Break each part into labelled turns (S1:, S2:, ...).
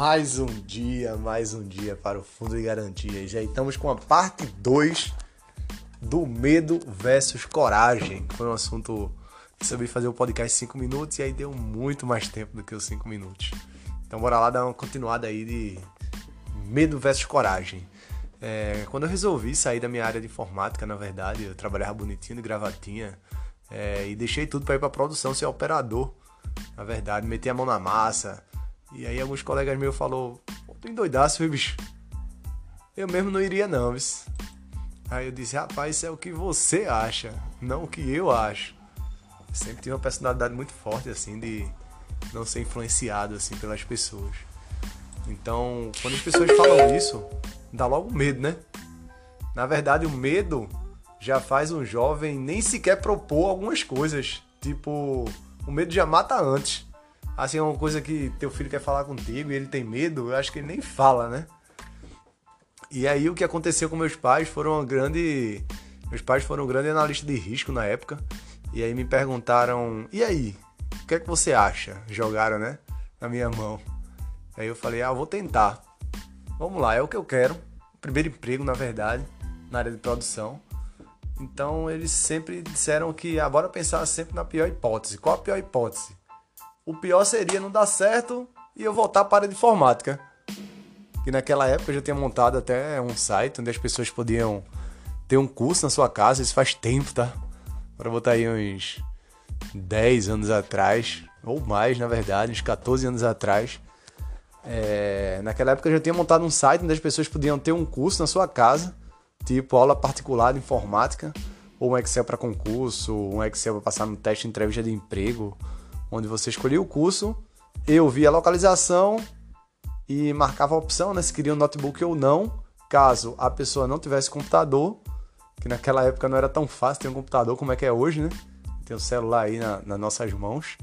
S1: Mais um dia, mais um dia para o Fundo de Garantia. Já estamos com a parte 2 do medo versus coragem. Foi um assunto que sabia fazer o podcast em 5 minutos e aí deu muito mais tempo do que os 5 minutos. Então bora lá dar uma continuada aí de medo versus coragem. É, quando eu resolvi sair da minha área de informática, na verdade, eu trabalhava bonitinho de gravatinha é, e deixei tudo para ir para produção, ser operador. Na verdade, meti a mão na massa, e aí alguns colegas meus falou, tu endoidaço, bicho. Eu mesmo não iria não, viu? Aí eu disse, rapaz, isso é o que você acha, não o que eu acho. Eu sempre tive uma personalidade muito forte, assim, de não ser influenciado, assim, pelas pessoas. Então, quando as pessoas falam isso, dá logo medo, né? Na verdade, o medo já faz um jovem nem sequer propor algumas coisas. Tipo, o medo já mata antes assim, é uma coisa que teu filho quer falar contigo e ele tem medo, eu acho que ele nem fala, né? E aí o que aconteceu com meus pais foram um grande. Meus pais foram um grande analista de risco na época. E aí me perguntaram, e aí? O que é que você acha? Jogaram, né? Na minha mão. Aí eu falei, ah, vou tentar. Vamos lá, é o que eu quero. Primeiro emprego, na verdade, na área de produção. Então eles sempre disseram que, ah, bora pensar sempre na pior hipótese. Qual a pior hipótese? O pior seria não dar certo e eu voltar para a de informática. Que naquela época eu já tinha montado até um site onde as pessoas podiam ter um curso na sua casa, isso faz tempo, tá? Para botar aí uns 10 anos atrás, ou mais na verdade, uns 14 anos atrás. É... naquela época eu já tinha montado um site onde as pessoas podiam ter um curso na sua casa, tipo aula particular de informática, ou um Excel para concurso, um Excel para passar no teste de entrevista de emprego, onde você escolhia o curso, eu via a localização e marcava a opção, né, se queria um notebook ou não, caso a pessoa não tivesse computador, que naquela época não era tão fácil ter um computador como é que é hoje, né? Tem o um celular aí na, nas nossas mãos.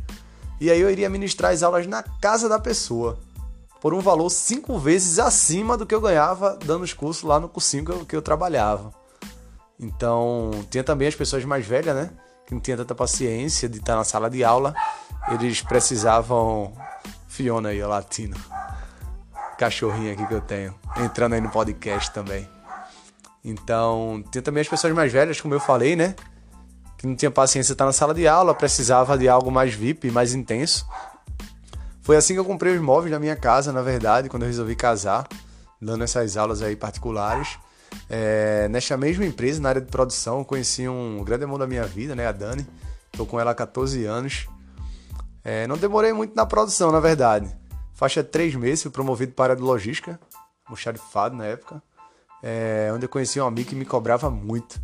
S1: E aí eu iria ministrar as aulas na casa da pessoa, por um valor cinco vezes acima do que eu ganhava dando os cursos lá no cursinho que eu, que eu trabalhava. Então, tinha também as pessoas mais velhas, né? Que não tinha tanta paciência de estar na sala de aula eles precisavam. Fiona aí, a latino. Cachorrinho aqui que eu tenho. Entrando aí no podcast também. Então, tem também as pessoas mais velhas, como eu falei, né? Que não tinha paciência de estar na sala de aula, precisava de algo mais VIP, mais intenso. Foi assim que eu comprei os móveis da minha casa, na verdade, quando eu resolvi casar, dando essas aulas aí particulares. É, nesta mesma empresa, na área de produção, conheci um grande amor da minha vida, né? A Dani. Estou com ela há 14 anos. É, não demorei muito na produção, na verdade. Faixa três meses, fui promovido para a área de logística, fado na época, é, onde eu conheci um amigo que me cobrava muito.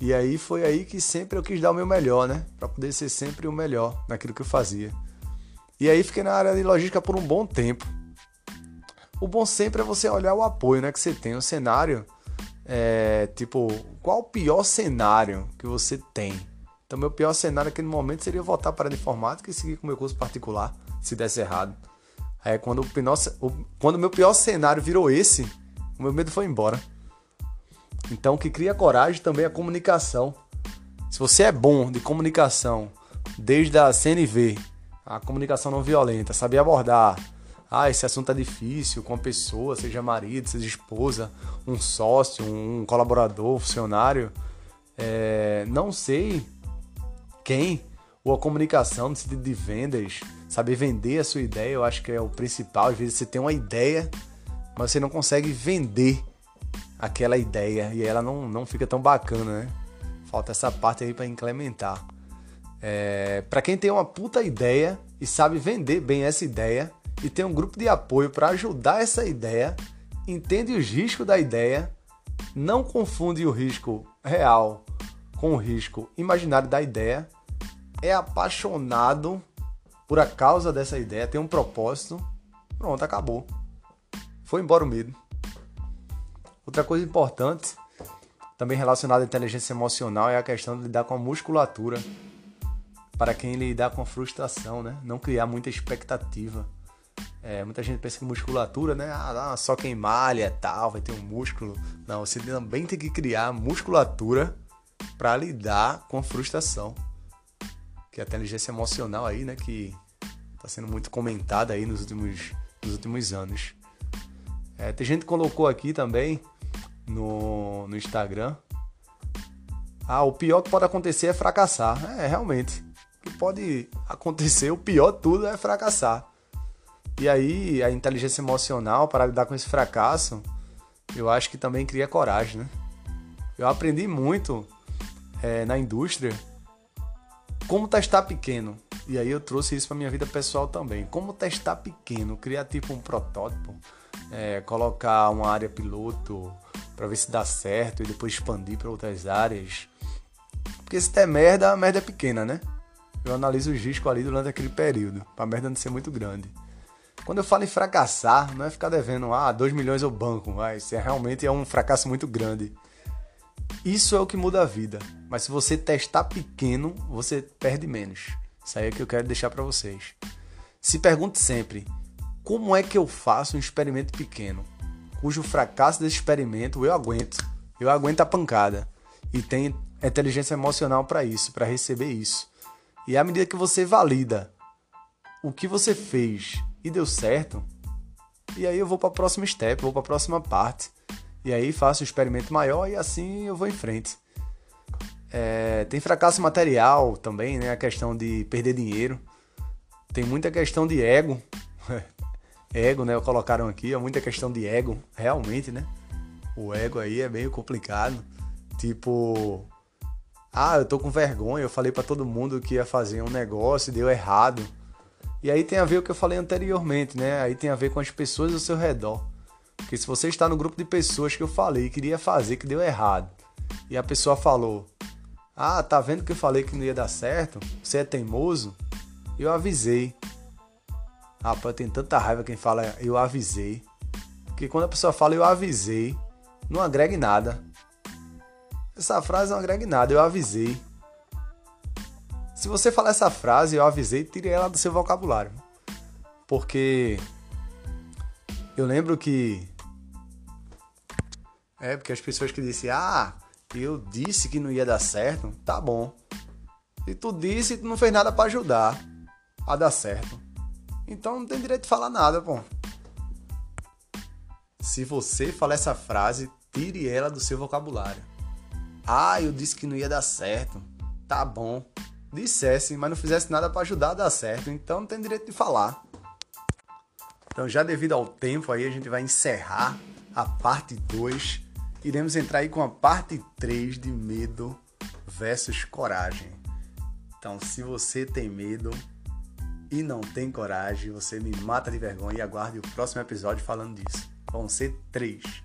S1: E aí foi aí que sempre eu quis dar o meu melhor, né? Para poder ser sempre o melhor naquilo que eu fazia. E aí fiquei na área de logística por um bom tempo. O bom sempre é você olhar o apoio, né, que você tem, o cenário. É, tipo, qual o pior cenário que você tem? Então, meu pior cenário naquele momento seria voltar para a informática e seguir com o meu curso particular, se desse errado. Aí, quando o, o, quando o meu pior cenário virou esse, o meu medo foi embora. Então, o que cria coragem também é a comunicação. Se você é bom de comunicação, desde a CNV, a comunicação não violenta, saber abordar, ah, esse assunto é difícil com a pessoa, seja marido, seja esposa, um sócio, um colaborador, funcionário, é, não sei quem ou a comunicação no sentido de vendas, saber vender a sua ideia, eu acho que é o principal. Às vezes você tem uma ideia, mas você não consegue vender aquela ideia e ela não, não fica tão bacana, né? Falta essa parte aí para implementar. É, para quem tem uma puta ideia e sabe vender bem essa ideia e tem um grupo de apoio para ajudar essa ideia, entende os riscos da ideia, não confunde o risco real com o risco imaginário da ideia, é apaixonado por a causa dessa ideia, tem um propósito, pronto, acabou. Foi embora o medo. Outra coisa importante, também relacionada à inteligência emocional, é a questão de lidar com a musculatura. Para quem lidar com a frustração, né? Não criar muita expectativa. É, muita gente pensa que musculatura, né? Ah, só quem malha tal, vai ter um músculo. Não, você também tem que criar musculatura para lidar com a frustração que é a inteligência emocional aí, né, que está sendo muito comentada aí nos últimos nos últimos anos. É, tem gente que colocou aqui também no, no Instagram. Ah, o pior que pode acontecer é fracassar. É, realmente. O que pode acontecer, o pior de tudo é fracassar. E aí, a inteligência emocional para lidar com esse fracasso, eu acho que também cria coragem, né? Eu aprendi muito é, na indústria como testar pequeno. E aí eu trouxe isso para minha vida pessoal também. Como testar pequeno, criar tipo um protótipo, é, colocar uma área piloto para ver se dá certo e depois expandir para outras áreas. Porque se der merda, a merda é pequena, né? Eu analiso os riscos ali durante aquele período, para a merda não ser muito grande. Quando eu falo em fracassar, não é ficar devendo, ah, 2 milhões ao banco, isso é, realmente é um fracasso muito grande. Isso é o que muda a vida. Mas se você testar pequeno, você perde menos. Isso aí é que eu quero deixar para vocês. Se pergunte sempre: como é que eu faço um experimento pequeno? Cujo fracasso desse experimento eu aguento. Eu aguento a pancada. E tem inteligência emocional para isso, para receber isso. E à medida que você valida o que você fez e deu certo, e aí eu vou para o próximo step, vou para a próxima parte. E aí faço um experimento maior e assim eu vou em frente. É, tem fracasso material também, né? A questão de perder dinheiro. Tem muita questão de ego. ego, né? Colocaram aqui, é muita questão de ego, realmente, né? O ego aí é meio complicado. Tipo, ah, eu tô com vergonha, eu falei para todo mundo que ia fazer um negócio e deu errado. E aí tem a ver o que eu falei anteriormente, né? Aí tem a ver com as pessoas ao seu redor. Porque se você está no grupo de pessoas que eu falei, queria fazer, que deu errado, e a pessoa falou: Ah, tá vendo que eu falei que não ia dar certo? Você é teimoso? Eu avisei. Rapaz, eu tenho tanta raiva quem fala eu avisei. Porque quando a pessoa fala eu avisei, não agrega nada. Essa frase não agrega nada, eu avisei. Se você falar essa frase, eu avisei, tire ela do seu vocabulário. Porque eu lembro que. É, porque as pessoas que disseram, ah, eu disse que não ia dar certo, tá bom. E tu disse, tu não fez nada para ajudar a dar certo. Então não tem direito de falar nada, pô. Se você falar essa frase, tire ela do seu vocabulário. Ah, eu disse que não ia dar certo. Tá bom. Dissesse, mas não fizesse nada para ajudar a dar certo. Então não tem direito de falar. Então, já devido ao tempo, aí a gente vai encerrar a parte 2. Iremos entrar aí com a parte 3 de medo versus coragem. Então, se você tem medo e não tem coragem, você me mata de vergonha e aguarde o próximo episódio falando disso. Vão ser três.